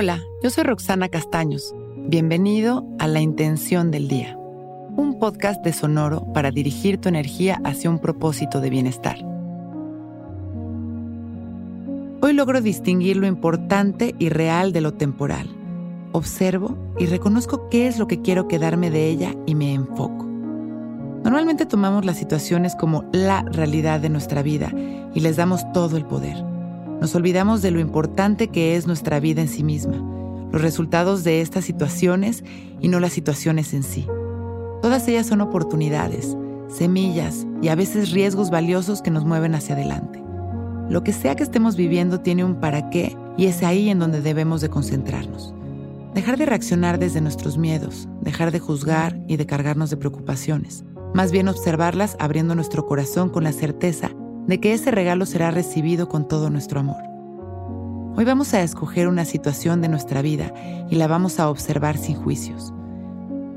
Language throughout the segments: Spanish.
Hola, yo soy Roxana Castaños. Bienvenido a La Intención del Día, un podcast de Sonoro para dirigir tu energía hacia un propósito de bienestar. Hoy logro distinguir lo importante y real de lo temporal. Observo y reconozco qué es lo que quiero quedarme de ella y me enfoco. Normalmente tomamos las situaciones como la realidad de nuestra vida y les damos todo el poder. Nos olvidamos de lo importante que es nuestra vida en sí misma, los resultados de estas situaciones y no las situaciones en sí. Todas ellas son oportunidades, semillas y a veces riesgos valiosos que nos mueven hacia adelante. Lo que sea que estemos viviendo tiene un para qué y es ahí en donde debemos de concentrarnos. Dejar de reaccionar desde nuestros miedos, dejar de juzgar y de cargarnos de preocupaciones. Más bien observarlas abriendo nuestro corazón con la certeza de que ese regalo será recibido con todo nuestro amor. Hoy vamos a escoger una situación de nuestra vida y la vamos a observar sin juicios.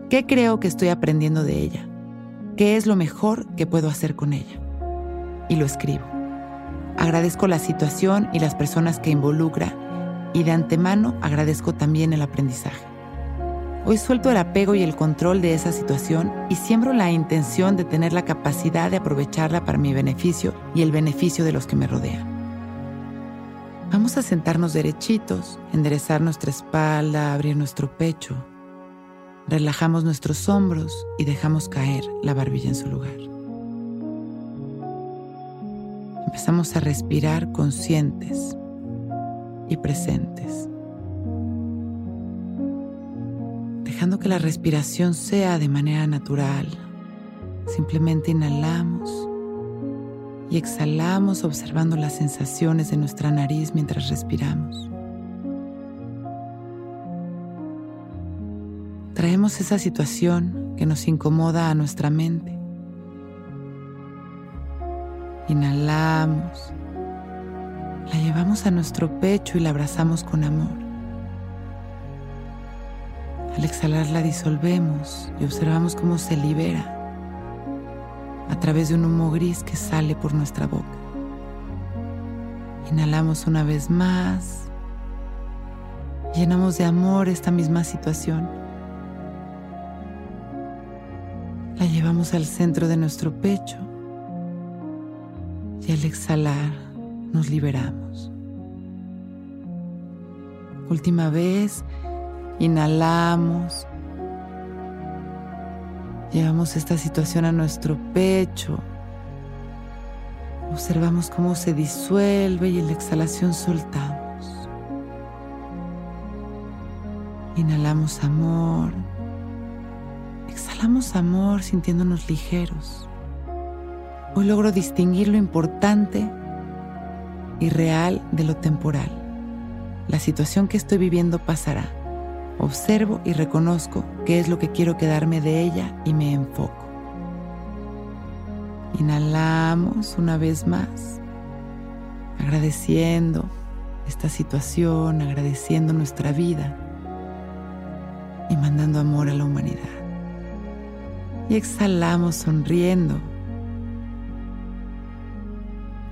¿Qué creo que estoy aprendiendo de ella? ¿Qué es lo mejor que puedo hacer con ella? Y lo escribo. Agradezco la situación y las personas que involucra y de antemano agradezco también el aprendizaje. Hoy suelto el apego y el control de esa situación y siembro la intención de tener la capacidad de aprovecharla para mi beneficio y el beneficio de los que me rodean. Vamos a sentarnos derechitos, enderezar nuestra espalda, abrir nuestro pecho. Relajamos nuestros hombros y dejamos caer la barbilla en su lugar. Empezamos a respirar conscientes y presentes. Dejando que la respiración sea de manera natural. Simplemente inhalamos y exhalamos observando las sensaciones de nuestra nariz mientras respiramos. Traemos esa situación que nos incomoda a nuestra mente. Inhalamos, la llevamos a nuestro pecho y la abrazamos con amor. Al exhalar la disolvemos y observamos cómo se libera a través de un humo gris que sale por nuestra boca. Inhalamos una vez más. Llenamos de amor esta misma situación. La llevamos al centro de nuestro pecho y al exhalar nos liberamos. Última vez. Inhalamos. Llevamos esta situación a nuestro pecho. Observamos cómo se disuelve y en la exhalación soltamos. Inhalamos amor. Exhalamos amor sintiéndonos ligeros. Hoy logro distinguir lo importante y real de lo temporal. La situación que estoy viviendo pasará Observo y reconozco qué es lo que quiero quedarme de ella y me enfoco. Inhalamos una vez más, agradeciendo esta situación, agradeciendo nuestra vida y mandando amor a la humanidad. Y exhalamos sonriendo.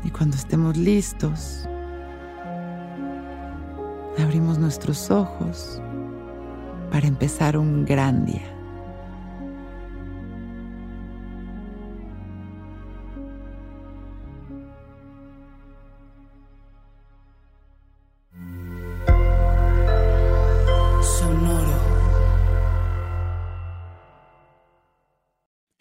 Y cuando estemos listos, abrimos nuestros ojos para empezar un gran día.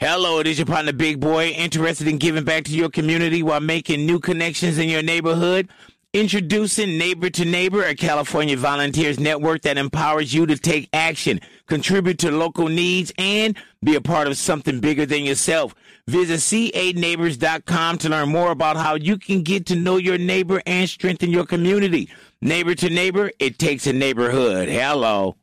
Hello, it is your partner Big Boy, interested in giving back to your community while making new connections in your neighborhood. Introducing Neighbor to Neighbor, a California volunteers network that empowers you to take action, contribute to local needs, and be a part of something bigger than yourself. Visit ca to learn more about how you can get to know your neighbor and strengthen your community. Neighbor to Neighbor, it takes a neighborhood. Hello.